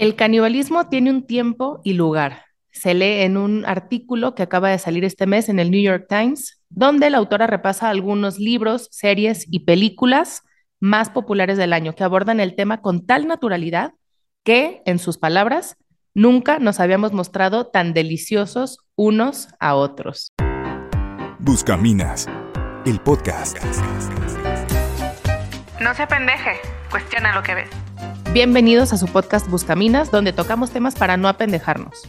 El canibalismo tiene un tiempo y lugar. Se lee en un artículo que acaba de salir este mes en el New York Times, donde la autora repasa algunos libros, series y películas más populares del año que abordan el tema con tal naturalidad que, en sus palabras, nunca nos habíamos mostrado tan deliciosos unos a otros. Buscaminas, el podcast. No se pendeje, cuestiona lo que ves. Bienvenidos a su podcast Buscaminas, donde tocamos temas para no apendejarnos.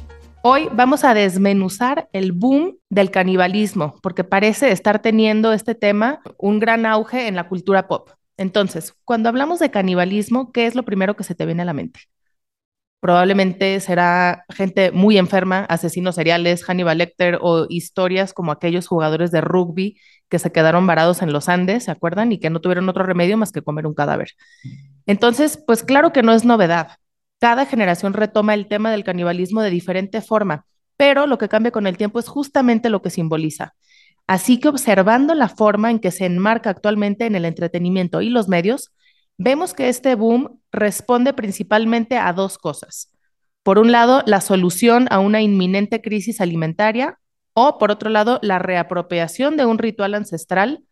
Hoy vamos a desmenuzar el boom del canibalismo, porque parece estar teniendo este tema un gran auge en la cultura pop. Entonces, cuando hablamos de canibalismo, ¿qué es lo primero que se te viene a la mente? Probablemente será gente muy enferma, asesinos seriales, Hannibal Lecter o historias como aquellos jugadores de rugby que se quedaron varados en los Andes, ¿se acuerdan? Y que no tuvieron otro remedio más que comer un cadáver. Entonces, pues claro que no es novedad. Cada generación retoma el tema del canibalismo de diferente forma, pero lo que cambia con el tiempo es justamente lo que simboliza. Así que observando la forma en que se enmarca actualmente en el entretenimiento y los medios, vemos que este boom responde principalmente a dos cosas. Por un lado, la solución a una inminente crisis alimentaria o, por otro lado, la reapropiación de un ritual ancestral,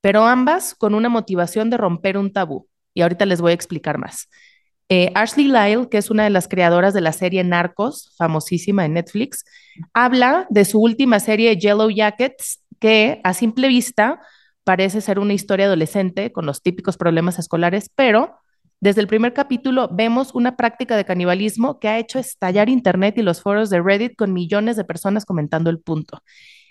pero ambas con una motivación de romper un tabú y ahorita les voy a explicar más. Eh, Ashley Lyle, que es una de las creadoras de la serie Narcos, famosísima en Netflix, habla de su última serie Yellow Jackets, que a simple vista parece ser una historia adolescente con los típicos problemas escolares, pero desde el primer capítulo vemos una práctica de canibalismo que ha hecho estallar Internet y los foros de Reddit con millones de personas comentando el punto.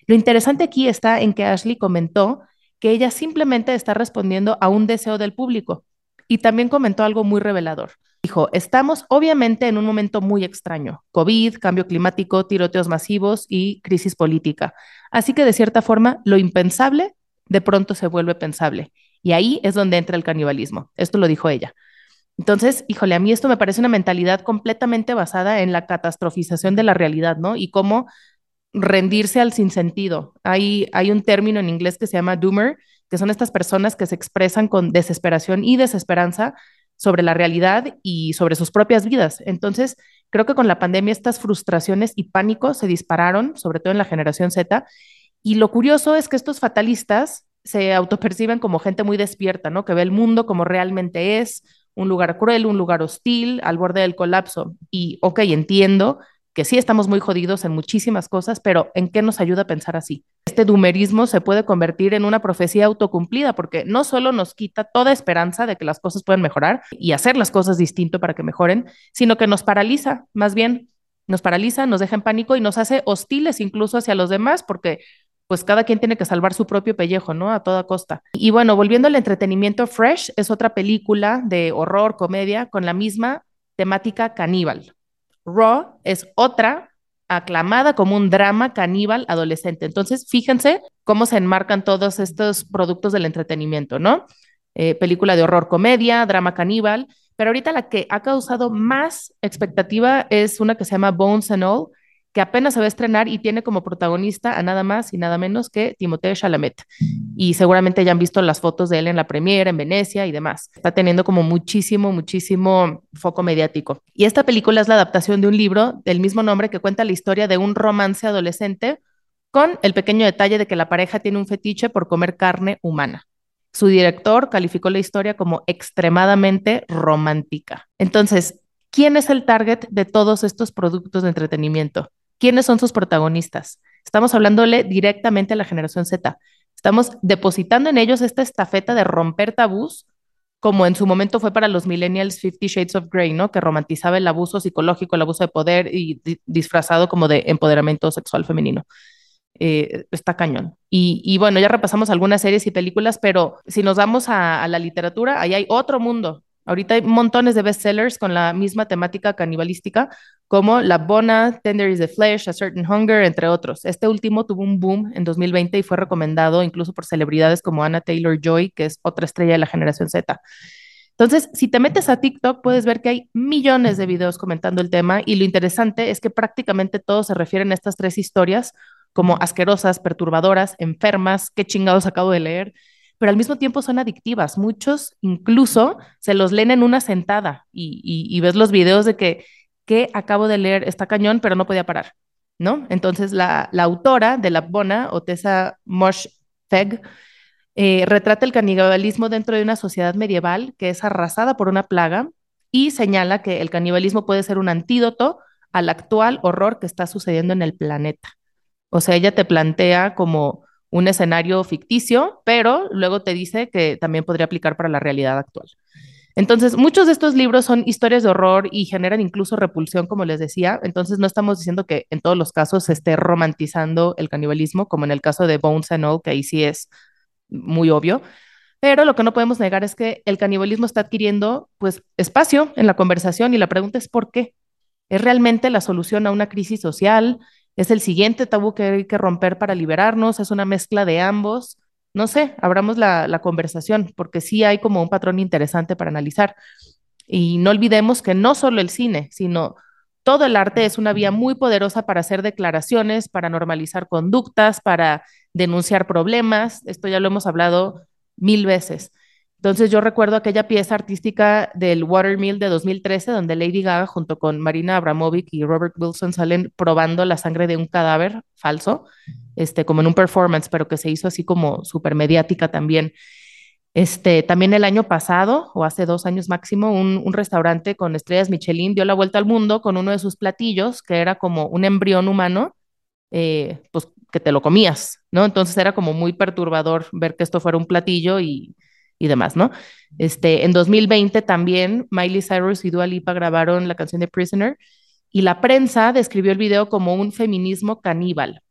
Lo interesante aquí está en que Ashley comentó que ella simplemente está respondiendo a un deseo del público y también comentó algo muy revelador. Dijo, estamos obviamente en un momento muy extraño, COVID, cambio climático, tiroteos masivos y crisis política. Así que de cierta forma, lo impensable de pronto se vuelve pensable. Y ahí es donde entra el canibalismo. Esto lo dijo ella. Entonces, híjole, a mí esto me parece una mentalidad completamente basada en la catastrofización de la realidad, ¿no? Y cómo rendirse al sinsentido. Hay, hay un término en inglés que se llama doomer, que son estas personas que se expresan con desesperación y desesperanza sobre la realidad y sobre sus propias vidas. Entonces, creo que con la pandemia estas frustraciones y pánico se dispararon, sobre todo en la generación Z, y lo curioso es que estos fatalistas se autoperciben como gente muy despierta, ¿no? Que ve el mundo como realmente es, un lugar cruel, un lugar hostil, al borde del colapso. Y, ok, entiendo que sí estamos muy jodidos en muchísimas cosas, pero ¿en qué nos ayuda a pensar así? Este dumerismo se puede convertir en una profecía autocumplida porque no solo nos quita toda esperanza de que las cosas pueden mejorar y hacer las cosas distinto para que mejoren, sino que nos paraliza, más bien nos paraliza, nos deja en pánico y nos hace hostiles incluso hacia los demás porque pues cada quien tiene que salvar su propio pellejo, ¿no? A toda costa. Y bueno, volviendo al entretenimiento, Fresh es otra película de horror, comedia, con la misma temática caníbal. Raw es otra aclamada como un drama caníbal adolescente. Entonces, fíjense cómo se enmarcan todos estos productos del entretenimiento, ¿no? Eh, película de horror comedia, drama caníbal, pero ahorita la que ha causado más expectativa es una que se llama Bones and All, que apenas se va a estrenar y tiene como protagonista a nada más y nada menos que Timothée Chalamet. Y seguramente ya han visto las fotos de él en la premiere, en Venecia y demás. Está teniendo como muchísimo, muchísimo foco mediático. Y esta película es la adaptación de un libro del mismo nombre que cuenta la historia de un romance adolescente con el pequeño detalle de que la pareja tiene un fetiche por comer carne humana. Su director calificó la historia como extremadamente romántica. Entonces, ¿quién es el target de todos estos productos de entretenimiento? ¿Quiénes son sus protagonistas? Estamos hablándole directamente a la generación Z. Estamos depositando en ellos esta estafeta de romper tabús, como en su momento fue para los millennials Fifty Shades of Grey, ¿no? Que romantizaba el abuso psicológico, el abuso de poder y disfrazado como de empoderamiento sexual femenino. Eh, está cañón. Y, bueno, ya repasamos algunas series y películas, pero si nos vamos a, a la literatura, ahí hay otro mundo Ahorita hay montones de bestsellers con la misma temática canibalística, como La Bona, Tender is the Flesh, A Certain Hunger, entre otros. Este último tuvo un boom en 2020 y fue recomendado incluso por celebridades como Anna Taylor Joy, que es otra estrella de la generación Z. Entonces, si te metes a TikTok, puedes ver que hay millones de videos comentando el tema y lo interesante es que prácticamente todos se refieren a estas tres historias como asquerosas, perturbadoras, enfermas, qué chingados acabo de leer, pero al mismo tiempo son adictivas. Muchos incluso se los leen en una sentada y, ves los videos de que que acabo de leer, está cañón, pero no podía parar, ¿no? Entonces la, autora de la Bona, Otessa Mosh Feg, eh, retrata el canibalismo dentro de una sociedad medieval que es arrasada por una plaga y señala que el canibalismo puede ser un antídoto al actual horror que está sucediendo en el planeta. O sea, ella te plantea como un escenario ficticio, pero luego te dice que también podría aplicar para la realidad actual. Entonces, muchos de estos libros son historias de horror y generan incluso repulsión, como les decía. Entonces, no estamos diciendo que en todos los casos se esté romantizando el canibalismo, como en el caso de Bones and All, que ahí sí es muy obvio. Pero lo que no podemos negar es que el canibalismo está adquiriendo pues espacio en la conversación y la pregunta es ¿por qué? ¿Es realmente la solución a una crisis social? ¿Es el siguiente tabú que hay que romper para liberarnos? ¿Es una mezcla de ambos? No sé, abramos la, conversación porque sí hay como un patrón interesante para analizar. Y no olvidemos que no solo el cine, sino todo el arte es una vía muy poderosa para hacer declaraciones, para normalizar conductas, para denunciar problemas. Esto ya lo hemos hablado mil veces. Entonces yo recuerdo aquella pieza artística del Watermill de 2013 donde Lady Gaga junto con Marina Abramovic y Robert Wilson salen probando la sangre de un cadáver falso, este, como en un performance, pero que se hizo así como súper mediática también. Este, también el año pasado, o hace dos años máximo, un, un, restaurante con estrellas Michelin dio la vuelta al mundo con uno de sus platillos, que era como un embrión humano, eh, pues que te lo comías, ¿no? Entonces era como muy perturbador ver que esto fuera un platillo y y demás, ¿no? Este, en 2020 también Miley Cyrus y Dua Lipa grabaron la canción de Prisoner y la prensa describió el video como un feminismo caníbal.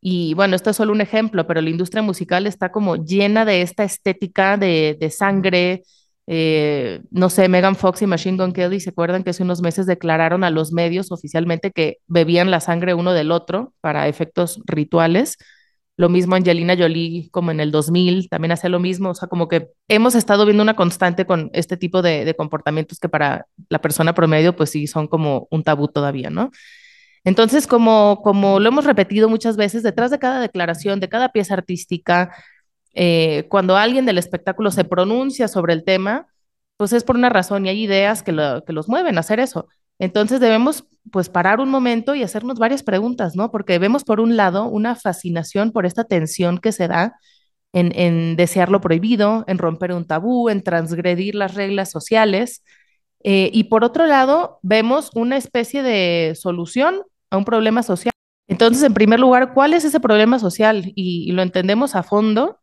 Y bueno, esto es solo un ejemplo, pero la industria musical está como llena de esta estética de, de sangre. Eh, no sé, Megan Fox y Machine Gun Kelly se acuerdan que hace unos meses declararon a los medios oficialmente que bebían la sangre uno del otro para efectos rituales. Lo mismo Angelina Jolie, como en el 2000, también hace lo mismo. O sea, como que hemos estado viendo una constante con este tipo de, de comportamientos que para la persona promedio, pues sí, son como un tabú todavía, ¿no? Entonces, como, como lo hemos repetido muchas veces, detrás de cada declaración, de cada pieza artística, eh, cuando alguien del espectáculo se pronuncia sobre el tema, pues es por una razón y hay ideas que, lo, que los mueven a hacer eso. Entonces debemos pues parar un momento y hacernos varias preguntas, ¿no? Porque vemos por un lado una fascinación por esta tensión que se da en, en desear lo prohibido, en romper un tabú, en transgredir las reglas sociales. Eh, y por otro lado, vemos una especie de solución a un problema social. Entonces, en primer lugar, ¿cuál es ese problema social? Y, y lo entendemos a fondo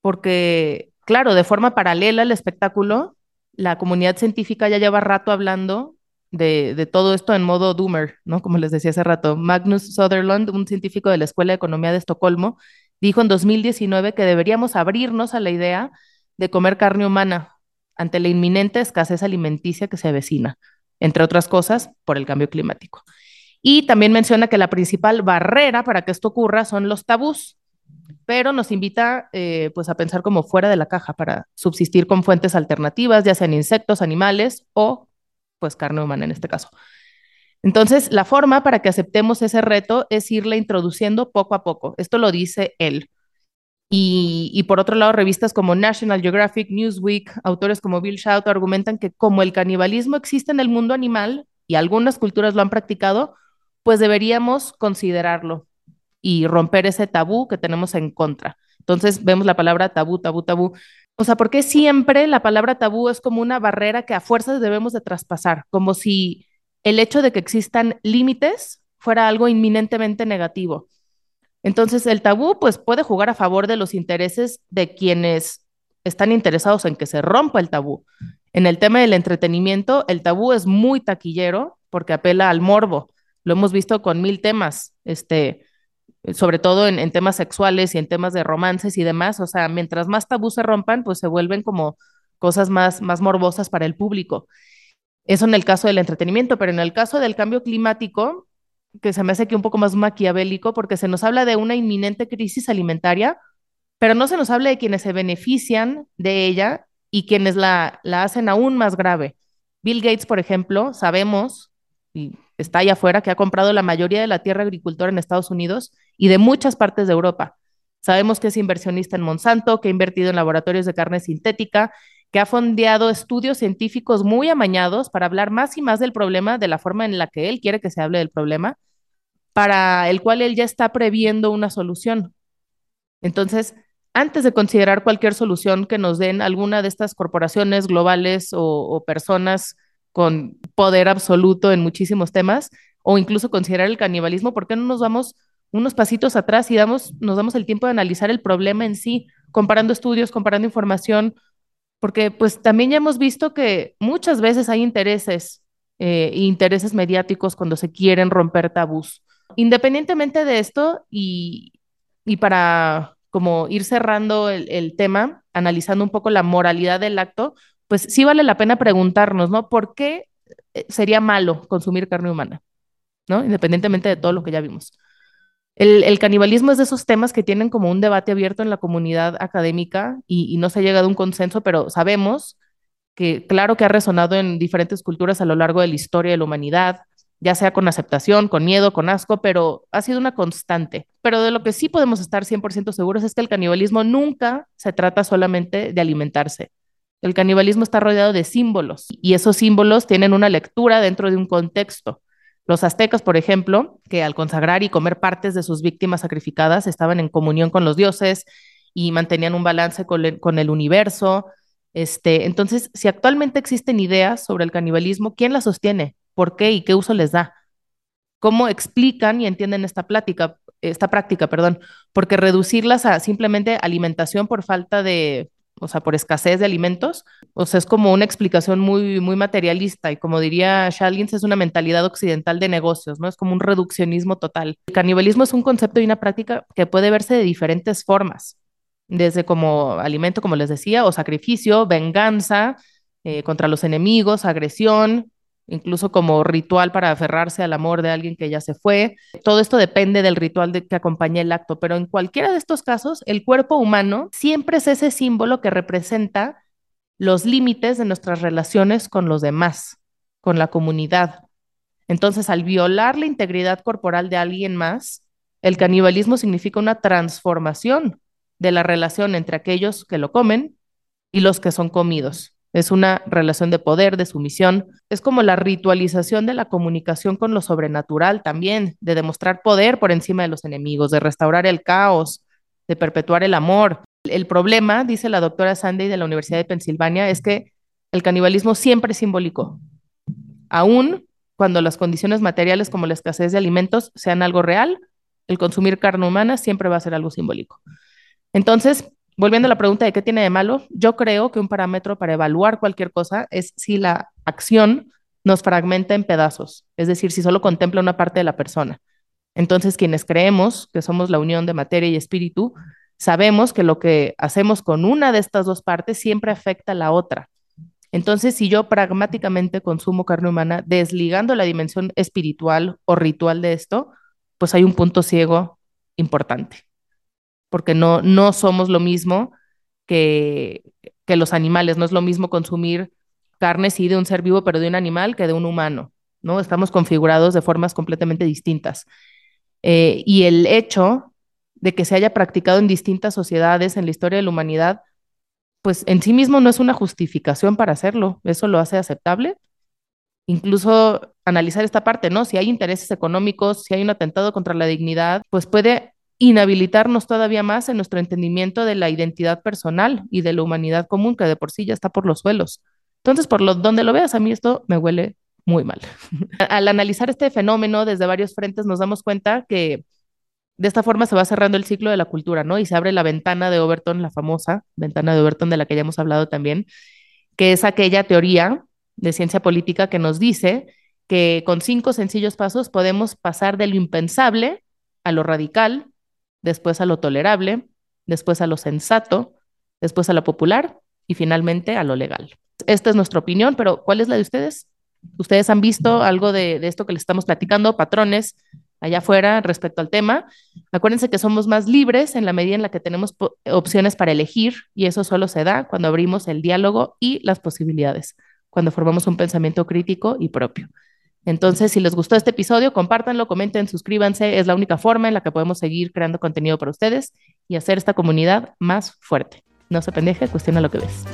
porque, claro, de forma paralela al espectáculo, la comunidad científica ya lleva rato hablando de, de, todo esto en modo doomer, ¿no? Como les decía hace rato. Magnus Sutherland, un científico de la Escuela de Economía de Estocolmo, dijo en 2019 que deberíamos abrirnos a la idea de comer carne humana ante la inminente escasez alimenticia que se avecina, entre otras cosas, por el cambio climático. Y también menciona que la principal barrera para que esto ocurra son los tabús, pero nos invita eh, pues a pensar como fuera de la caja para subsistir con fuentes alternativas, ya sean insectos, animales o pues carne humana en este caso. Entonces, la forma para que aceptemos ese reto es irle introduciendo poco a poco. Esto lo dice él. Y, y, por otro lado, revistas como National Geographic, Newsweek, autores como Bill Shout argumentan que como el canibalismo existe en el mundo animal y algunas culturas lo han practicado, pues deberíamos considerarlo y romper ese tabú que tenemos en contra. Entonces vemos la palabra tabú, tabú, tabú o sea, porque siempre la palabra tabú es como una barrera que a fuerzas debemos de traspasar, como si el hecho de que existan límites fuera algo inminentemente negativo. Entonces, el tabú pues puede jugar a favor de los intereses de quienes están interesados en que se rompa el tabú. En el tema del entretenimiento, el tabú es muy taquillero porque apela al morbo. Lo hemos visto con mil temas, este, sobre todo en, en, temas sexuales y en temas de romances y demás, o sea, mientras más tabú se rompan, pues se vuelven como cosas más, más morbosas para el público. Eso en el caso del entretenimiento, pero en el caso del cambio climático, que se me hace aquí un poco más maquiavélico, porque se nos habla de una inminente crisis alimentaria, pero no se nos habla de quienes se benefician de ella y quienes la, la hacen aún más grave. Bill Gates, por ejemplo, sabemos, y está allá afuera, que ha comprado la mayoría de la tierra agricultora en Estados Unidos y de muchas partes de Europa. Sabemos que es inversionista en Monsanto, que ha invertido en laboratorios de carne sintética, que ha fondeado estudios científicos muy amañados para hablar más y más del problema de la forma en la que él quiere que se hable del problema, para el cual él ya está previendo una solución. Entonces, antes de considerar cualquier solución que nos den alguna de estas corporaciones globales o, o personas con poder absoluto en muchísimos temas, o incluso considerar el canibalismo, ¿por qué no nos vamos unos pasitos atrás y damos, nos damos el tiempo de analizar el problema en sí, comparando estudios, comparando información, porque pues también ya hemos visto que muchas veces hay intereses, eh, intereses mediáticos cuando se quieren romper tabús. Independientemente de esto y, y para como ir cerrando el, el tema, analizando un poco la moralidad del acto, pues sí vale la pena preguntarnos, ¿no? ¿Por qué eh, sería malo consumir carne humana? ¿No? Independientemente de todo lo que ya vimos. El, canibalismo es de esos temas que tienen como un debate abierto en la comunidad académica y, y, no se ha llegado a un consenso, pero sabemos que claro que ha resonado en diferentes culturas a lo largo de la historia de la humanidad, ya sea con aceptación, con miedo, con asco, pero ha sido una constante. Pero de lo que sí podemos estar 100% seguros es que el canibalismo nunca se trata solamente de alimentarse. El canibalismo está rodeado de símbolos y esos símbolos tienen una lectura dentro de un contexto. Los aztecas, por ejemplo, que al consagrar y comer partes de sus víctimas sacrificadas estaban en comunión con los dioses y mantenían un balance con el, universo. Este, entonces, si actualmente existen ideas sobre el canibalismo, ¿quién las sostiene? ¿Por qué y qué uso les da? ¿Cómo explican y entienden esta plática, esta práctica, perdón? Porque reducirlas a simplemente alimentación por falta de o sea, por escasez de alimentos. O sea, es como una explicación muy, muy materialista y como diría Shallins, es una mentalidad occidental de negocios, ¿no? Es como un reduccionismo total. El canibalismo es un concepto y una práctica que puede verse de diferentes formas, desde como alimento, como les decía, o sacrificio, venganza eh, contra los enemigos, agresión, incluso como ritual para aferrarse al amor de alguien que ya se fue. Todo esto depende del ritual de que acompañe el acto, pero en cualquiera de estos casos, el cuerpo humano siempre es ese símbolo que representa los límites de nuestras relaciones con los demás, con la comunidad. Entonces, al violar la integridad corporal de alguien más, el canibalismo significa una transformación de la relación entre aquellos que lo comen y los que son comidos. Es una relación de poder, de sumisión. Es como la ritualización de la comunicación con lo sobrenatural también, de demostrar poder por encima de los enemigos, de restaurar el caos, de perpetuar el amor. El problema, dice la doctora Sandy de la Universidad de Pensilvania, es que el canibalismo siempre es simbólico. Aún cuando las condiciones materiales como la escasez de alimentos sean algo real, el consumir carne humana siempre va a ser algo simbólico. Entonces, volviendo a la pregunta de qué tiene de malo, yo creo que un parámetro para evaluar cualquier cosa es si la acción nos fragmenta en pedazos, es decir, si solo contempla una parte de la persona. Entonces, quienes creemos que somos la unión de materia y espíritu, sabemos que lo que hacemos con una de estas dos partes siempre afecta a la otra. Entonces, si yo pragmáticamente consumo carne humana, desligando la dimensión espiritual o ritual de esto, pues hay un punto ciego importante porque no, no somos lo mismo que, que los animales, no es lo mismo consumir carne, sí, de un ser vivo, pero de un animal que de un humano, ¿no? Estamos configurados de formas completamente distintas. Eh, y el hecho de que se haya practicado en distintas sociedades en la historia de la humanidad, pues en sí mismo no es una justificación para hacerlo, eso lo hace aceptable. Incluso analizar esta parte, ¿no? Si hay intereses económicos, si hay un atentado contra la dignidad, pues puede inhabilitarnos todavía más en nuestro entendimiento de la identidad personal y de la humanidad común, que de por sí ya está por los suelos. Entonces, por lo, donde lo veas, a mí esto me huele muy mal. Al analizar este fenómeno desde varios frentes, nos damos cuenta que de esta forma se va cerrando el ciclo de la cultura, ¿no? Y se abre la ventana de Overton, la famosa ventana de Overton de la que ya hemos hablado también, que es aquella teoría de ciencia política que nos dice que con cinco sencillos pasos podemos pasar de lo impensable a lo radical, después a lo tolerable, después a lo sensato, después a lo popular y finalmente a lo legal. Esta es nuestra opinión, pero ¿cuál es la de ustedes? ¿Ustedes han visto algo de, esto que les estamos platicando, patrones allá afuera respecto al tema? Acuérdense que somos más libres en la medida en la que tenemos opciones para elegir y eso solo se da cuando abrimos el diálogo y las posibilidades, cuando formamos un pensamiento crítico y propio. Entonces, si les gustó este episodio, compártanlo, comenten, suscríbanse. Es la única forma en la que podemos seguir creando contenido para ustedes y hacer esta comunidad más fuerte. No se pendeje, cuestiona lo que ves.